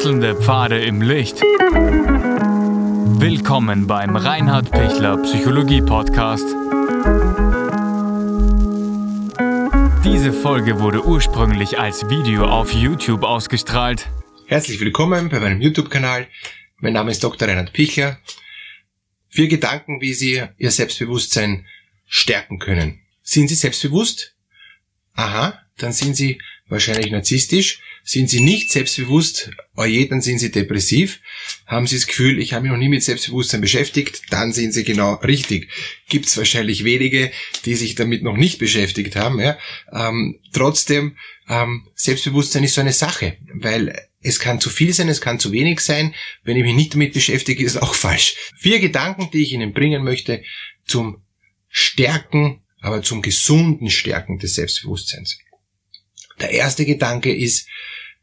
Wechselnde Pfade im Licht. Willkommen beim Reinhard Pichler Psychologie Podcast. Diese Folge wurde ursprünglich als Video auf YouTube ausgestrahlt. Herzlich willkommen bei meinem YouTube-Kanal. Mein Name ist Dr. Reinhard Pichler. Vier Gedanken, wie Sie Ihr Selbstbewusstsein stärken können. Sind Sie selbstbewusst? Aha, dann sind Sie wahrscheinlich narzisstisch. Sind Sie nicht selbstbewusst, oje, dann sind Sie depressiv. Haben Sie das Gefühl, ich habe mich noch nie mit Selbstbewusstsein beschäftigt, dann sind Sie genau richtig. Gibt es wahrscheinlich wenige, die sich damit noch nicht beschäftigt haben. Ja? Ähm, trotzdem, ähm, Selbstbewusstsein ist so eine Sache, weil es kann zu viel sein, es kann zu wenig sein. Wenn ich mich nicht damit beschäftige, ist es auch falsch. Vier Gedanken, die ich Ihnen bringen möchte zum Stärken, aber zum gesunden Stärken des Selbstbewusstseins. Der erste Gedanke ist,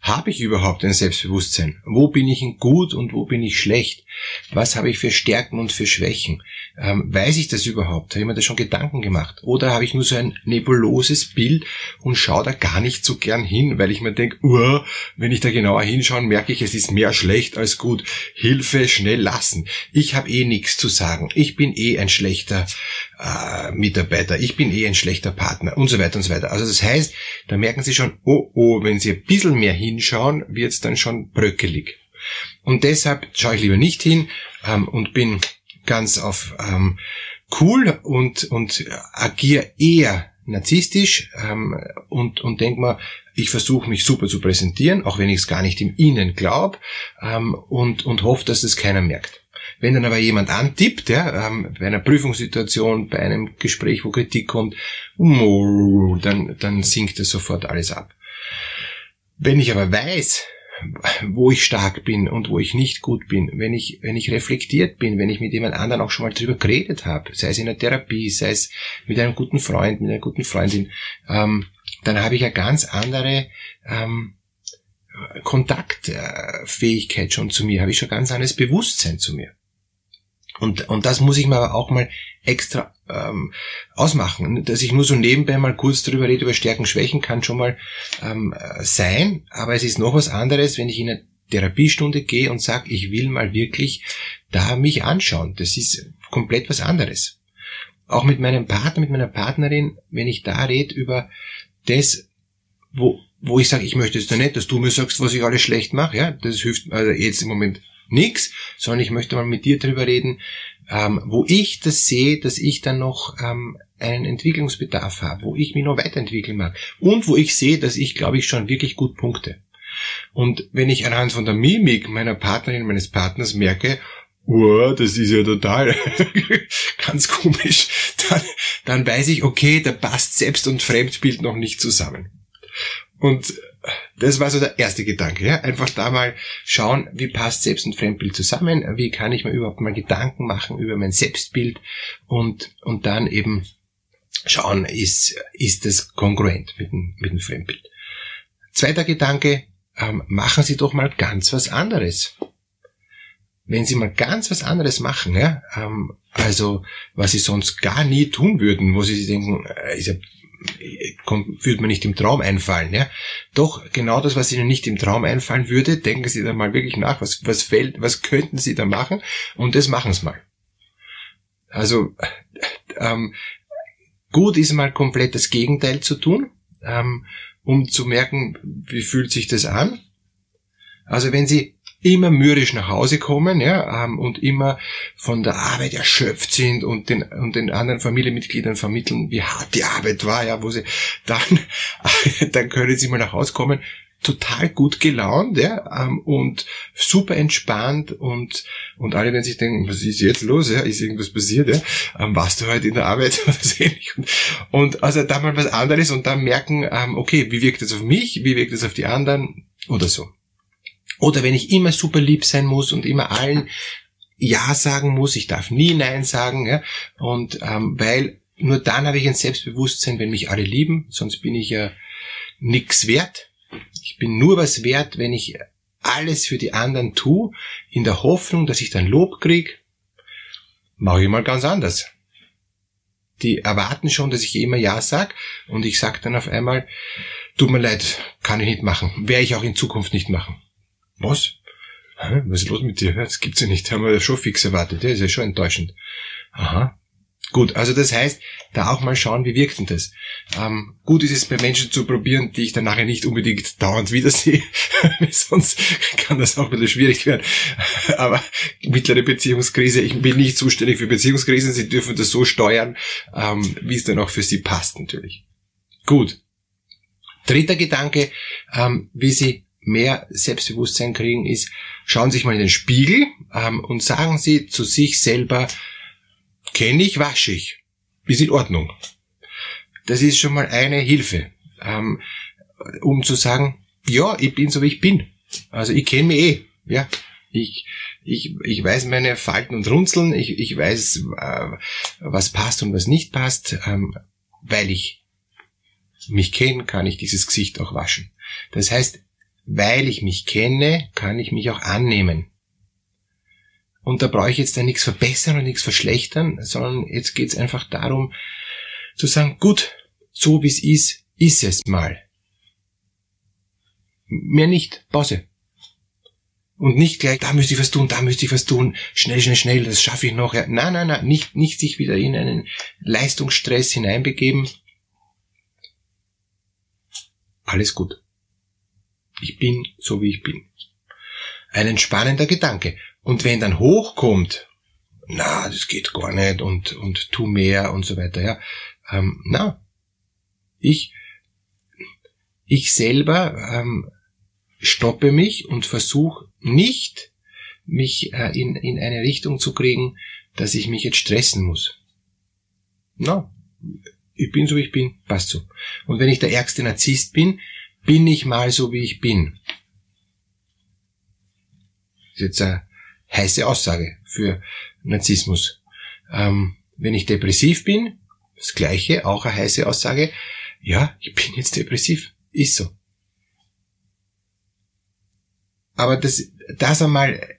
habe ich überhaupt ein Selbstbewusstsein? Wo bin ich gut und wo bin ich schlecht? Was habe ich für Stärken und für Schwächen? Ähm, weiß ich das überhaupt? Habe ich mir da schon Gedanken gemacht? Oder habe ich nur so ein nebuloses Bild und schaue da gar nicht so gern hin, weil ich mir denke, uh, wenn ich da genauer hinschaue, merke ich, es ist mehr schlecht als gut. Hilfe, schnell lassen. Ich habe eh nichts zu sagen. Ich bin eh ein schlechter äh, Mitarbeiter. Ich bin eh ein schlechter Partner und so weiter und so weiter. Also das heißt, da merken Sie schon, oh, oh, wenn Sie ein bisschen mehr hin hinschauen, wird es dann schon bröckelig. Und deshalb schaue ich lieber nicht hin ähm, und bin ganz auf ähm, cool und, und agiere eher narzisstisch ähm, und, und denke mal, ich versuche mich super zu präsentieren, auch wenn ich es gar nicht im Innen glaube ähm, und, und hoffe, dass es keiner merkt. Wenn dann aber jemand antippt, ja, ähm, bei einer Prüfungssituation, bei einem Gespräch, wo Kritik kommt, dann, dann sinkt es sofort alles ab. Wenn ich aber weiß, wo ich stark bin und wo ich nicht gut bin, wenn ich, wenn ich reflektiert bin, wenn ich mit jemand anderen auch schon mal drüber geredet habe, sei es in der Therapie, sei es mit einem guten Freund, mit einer guten Freundin, ähm, dann habe ich eine ganz andere ähm, Kontaktfähigkeit schon zu mir, habe ich schon ganz anderes Bewusstsein zu mir. Und, und das muss ich mir aber auch mal extra ähm, ausmachen. Dass ich nur so nebenbei mal kurz drüber rede, über Stärken, Schwächen, kann schon mal ähm, sein. Aber es ist noch was anderes, wenn ich in eine Therapiestunde gehe und sage, ich will mal wirklich da mich anschauen. Das ist komplett was anderes. Auch mit meinem Partner, mit meiner Partnerin, wenn ich da rede über das, wo, wo ich sage, ich möchte es da nicht, dass du mir sagst, was ich alles schlecht mache, ja, das hilft also jetzt im Moment nix, sondern ich möchte mal mit dir drüber reden, ähm, wo ich das sehe, dass ich dann noch ähm, einen Entwicklungsbedarf habe, wo ich mich noch weiterentwickeln mag und wo ich sehe, dass ich, glaube ich, schon wirklich gut punkte. Und wenn ich anhand von der Mimik meiner Partnerin, meines Partners merke, oh, das ist ja total ganz komisch, dann, dann weiß ich, okay, da passt Selbst- und Fremdbild noch nicht zusammen. Und das war so der erste Gedanke. Ja? Einfach da mal schauen, wie passt Selbst- und Fremdbild zusammen, wie kann ich mir überhaupt mal Gedanken machen über mein Selbstbild und, und dann eben schauen, ist, ist das kongruent mit dem, mit dem Fremdbild. Zweiter Gedanke, ähm, machen Sie doch mal ganz was anderes. Wenn Sie mal ganz was anderes machen, ja, ähm, also was Sie sonst gar nie tun würden, wo Sie sich denken, äh, ist ja würde mir nicht im Traum einfallen. Ja? Doch genau das, was Ihnen nicht im Traum einfallen würde, denken Sie da mal wirklich nach, was, was fällt, was könnten Sie da machen und das machen Sie mal. Also ähm, gut ist mal komplett das Gegenteil zu tun, ähm, um zu merken, wie fühlt sich das an. Also wenn Sie immer mürrisch nach Hause kommen ja, ähm, und immer von der Arbeit erschöpft sind und den, und den anderen Familienmitgliedern vermitteln, wie hart die Arbeit war, ja, wo sie dann, dann können sie mal nach Hause kommen, total gut gelaunt ja, ähm, und super entspannt und und alle werden sich denken, was ist jetzt los? Ja? Ist irgendwas passiert? Ja? Ähm, warst du heute in der Arbeit oder so ähnlich? Und, also da mal was anderes und dann merken, okay, wie wirkt das auf mich, wie wirkt das auf die anderen oder so. Oder wenn ich immer super lieb sein muss und immer allen Ja sagen muss, ich darf nie Nein sagen, ja, und ähm, weil nur dann habe ich ein Selbstbewusstsein, wenn mich alle lieben, sonst bin ich ja nix wert. Ich bin nur was wert, wenn ich alles für die anderen tue, in der Hoffnung, dass ich dann Lob krieg. Mache ich mal ganz anders. Die erwarten schon, dass ich immer Ja sag und ich sag dann auf einmal, tut mir leid, kann ich nicht machen, werde ich auch in Zukunft nicht machen. Was? was ist los mit dir? Das gibt's ja nicht. Haben wir schon fix erwartet. Das ist ja schon enttäuschend. Aha. Gut, also das heißt, da auch mal schauen, wie wirkt denn das. Ähm, gut ist es bei Menschen zu probieren, die ich dann nachher nicht unbedingt dauernd wiedersehe, sonst kann das auch ein bisschen schwierig werden. Aber mittlere Beziehungskrise, ich bin nicht zuständig für Beziehungskrisen, Sie dürfen das so steuern, ähm, wie es dann auch für Sie passt natürlich. Gut. Dritter Gedanke, ähm, wie Sie mehr Selbstbewusstsein kriegen, ist, schauen Sie sich mal in den Spiegel ähm, und sagen Sie zu sich selber, kenne ich, wasche ich. Ist in Ordnung. Das ist schon mal eine Hilfe, ähm, um zu sagen, ja, ich bin so wie ich bin. Also ich kenne mich eh. Ja, ich, ich, ich weiß meine Falten und Runzeln, ich, ich weiß, äh, was passt und was nicht passt, ähm, weil ich mich kenne, kann ich dieses Gesicht auch waschen. Das heißt, weil ich mich kenne, kann ich mich auch annehmen. Und da brauche ich jetzt dann nichts verbessern und nichts verschlechtern, sondern jetzt geht es einfach darum zu sagen, gut, so wie es ist, ist es mal. Mehr nicht, Pause. Und nicht gleich, da müsste ich was tun, da müsste ich was tun, schnell, schnell, schnell, das schaffe ich noch. Ja, nein, nein, nein, nicht, nicht sich wieder in einen Leistungsstress hineinbegeben. Alles gut. Ich bin so, wie ich bin. Ein entspannender Gedanke. Und wenn dann hochkommt, na, das geht gar nicht und, und tu mehr und so weiter, ja, ähm, na, ich, ich selber ähm, stoppe mich und versuche nicht, mich äh, in, in eine Richtung zu kriegen, dass ich mich jetzt stressen muss. Na, ich bin so wie ich bin, passt so. Und wenn ich der ärgste Narzisst bin, bin ich mal so wie ich bin. Das ist jetzt eine heiße Aussage für Narzissmus. Ähm, wenn ich depressiv bin, das gleiche, auch eine heiße Aussage, ja, ich bin jetzt depressiv, ist so. Aber das, das einmal,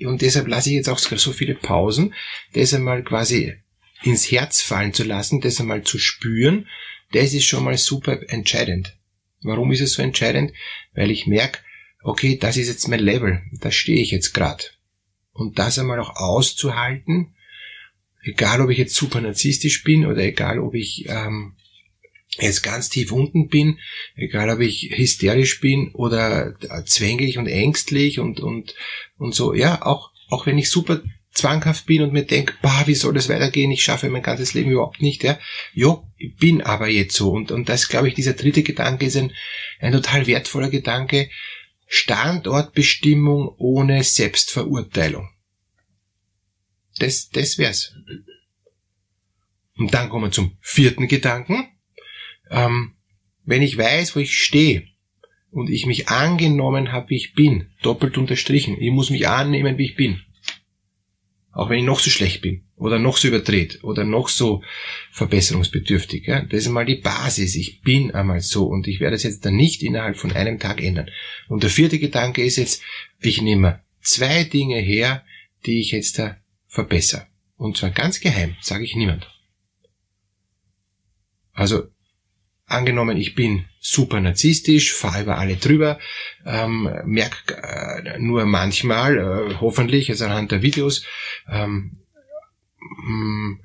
und deshalb lasse ich jetzt auch so viele Pausen, das einmal quasi ins Herz fallen zu lassen, das einmal zu spüren, das ist schon mal super entscheidend. Warum ist es so entscheidend? Weil ich merke, okay, das ist jetzt mein Level, da stehe ich jetzt gerade und das einmal auch auszuhalten, egal ob ich jetzt super narzisstisch bin oder egal ob ich ähm, jetzt ganz tief unten bin, egal ob ich hysterisch bin oder zwänglich und ängstlich und und und so, ja, auch auch wenn ich super zwanghaft bin und mir denke, bah, wie soll das weitergehen? Ich schaffe mein ganzes Leben überhaupt nicht, ja. Jo, ich bin aber jetzt so. Und, und das, glaube ich, dieser dritte Gedanke ist ein, ein total wertvoller Gedanke, Standortbestimmung ohne Selbstverurteilung. Das, das wär's. Und dann kommen wir zum vierten Gedanken. Ähm, wenn ich weiß, wo ich stehe und ich mich angenommen habe, wie ich bin, doppelt unterstrichen, ich muss mich annehmen, wie ich bin. Auch wenn ich noch so schlecht bin oder noch so überdreht oder noch so verbesserungsbedürftig. Ja? Das ist einmal die Basis. Ich bin einmal so und ich werde es jetzt dann nicht innerhalb von einem Tag ändern. Und der vierte Gedanke ist jetzt, ich nehme zwei Dinge her, die ich jetzt da verbessere. Und zwar ganz geheim, sage ich niemand. Also angenommen, ich bin super narzisstisch, fahre über alle drüber, ähm, merke äh, nur manchmal, äh, hoffentlich, also anhand der Videos, ähm, mm,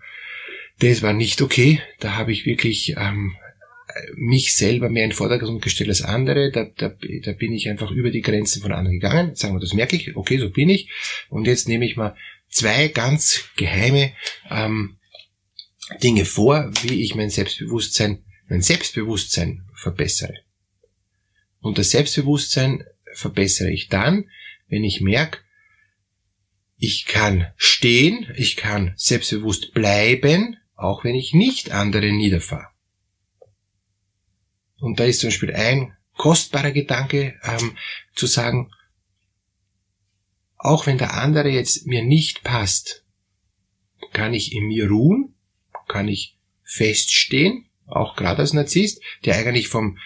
das war nicht okay. Da habe ich wirklich ähm, mich selber mehr in den Vordergrund gestellt als andere. Da, da, da bin ich einfach über die Grenzen von anderen gegangen. Sagen wir, das merke ich. Okay, so bin ich. Und jetzt nehme ich mal zwei ganz geheime ähm, Dinge vor, wie ich mein Selbstbewusstsein, mein Selbstbewusstsein verbessere. Und das Selbstbewusstsein verbessere ich dann, wenn ich merke, ich kann stehen, ich kann selbstbewusst bleiben, auch wenn ich nicht andere niederfahre. Und da ist zum Beispiel ein kostbarer Gedanke, ähm, zu sagen, auch wenn der andere jetzt mir nicht passt, kann ich in mir ruhen, kann ich feststehen, auch gerade als Narzisst, der eigentlich vom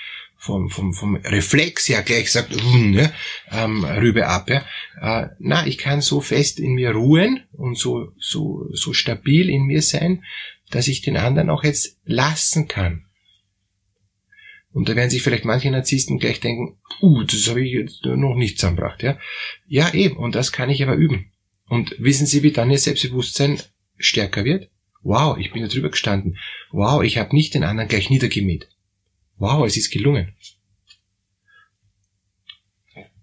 vom, vom, vom Reflex her gleich sagt, ne, ähm, rübe ab. Ja. Äh, na, ich kann so fest in mir ruhen und so, so, so stabil in mir sein, dass ich den anderen auch jetzt lassen kann. Und da werden sich vielleicht manche Narzissten gleich denken, uh, das habe ich jetzt noch nicht zusammengebracht, ja. Ja, eben, und das kann ich aber üben. Und wissen Sie, wie dann Ihr Selbstbewusstsein stärker wird? Wow, ich bin da drüber gestanden. Wow, ich habe nicht den anderen gleich niedergemäht. Wow, es ist gelungen.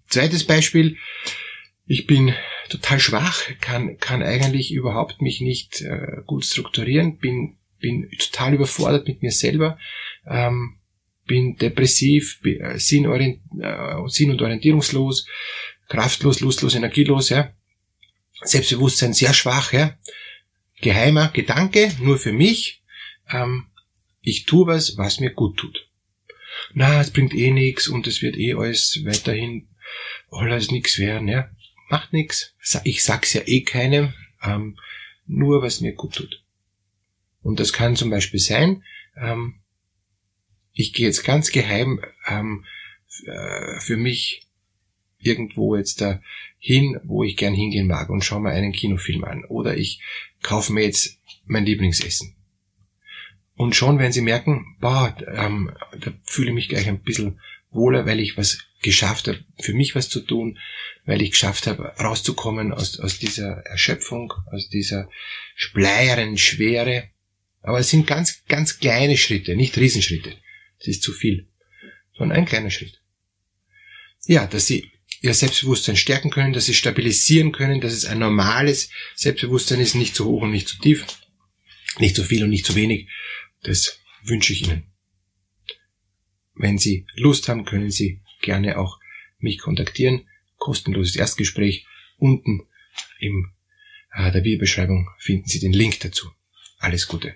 Zweites Beispiel. Ich bin total schwach, kann, kann eigentlich überhaupt mich nicht äh, gut strukturieren, bin, bin total überfordert mit mir selber, ähm, bin depressiv, bin, äh, sinn, äh, sinn- und orientierungslos, kraftlos, lustlos, energielos, ja. Selbstbewusstsein sehr schwach, ja. Geheimer Gedanke, nur für mich. Ähm, ich tue was, was mir gut tut. Na, es bringt eh nichts und es wird eh alles weiterhin alles nichts werden, ja. Macht nichts. Ich sag's ja eh keinem, ähm, nur was mir gut tut. Und das kann zum Beispiel sein, ähm, ich gehe jetzt ganz geheim ähm, äh, für mich irgendwo jetzt da hin, wo ich gern hingehen mag und schaue mir einen Kinofilm an. Oder ich kaufe mir jetzt mein Lieblingsessen. Und schon werden sie merken, boah, ähm, da fühle ich mich gleich ein bisschen wohler, weil ich was geschafft habe, für mich was zu tun, weil ich geschafft habe, rauszukommen aus, aus dieser Erschöpfung, aus dieser bleieren Schwere. Aber es sind ganz, ganz kleine Schritte, nicht Riesenschritte. Das ist zu viel. Sondern ein kleiner Schritt. Ja, dass sie ihr Selbstbewusstsein stärken können, dass sie stabilisieren können, dass es ein normales Selbstbewusstsein ist, nicht zu hoch und nicht zu tief, nicht zu viel und nicht zu wenig. Das wünsche ich Ihnen. Wenn Sie Lust haben, können Sie gerne auch mich kontaktieren. Kostenloses Erstgespräch. Unten in äh, der Videobeschreibung finden Sie den Link dazu. Alles Gute.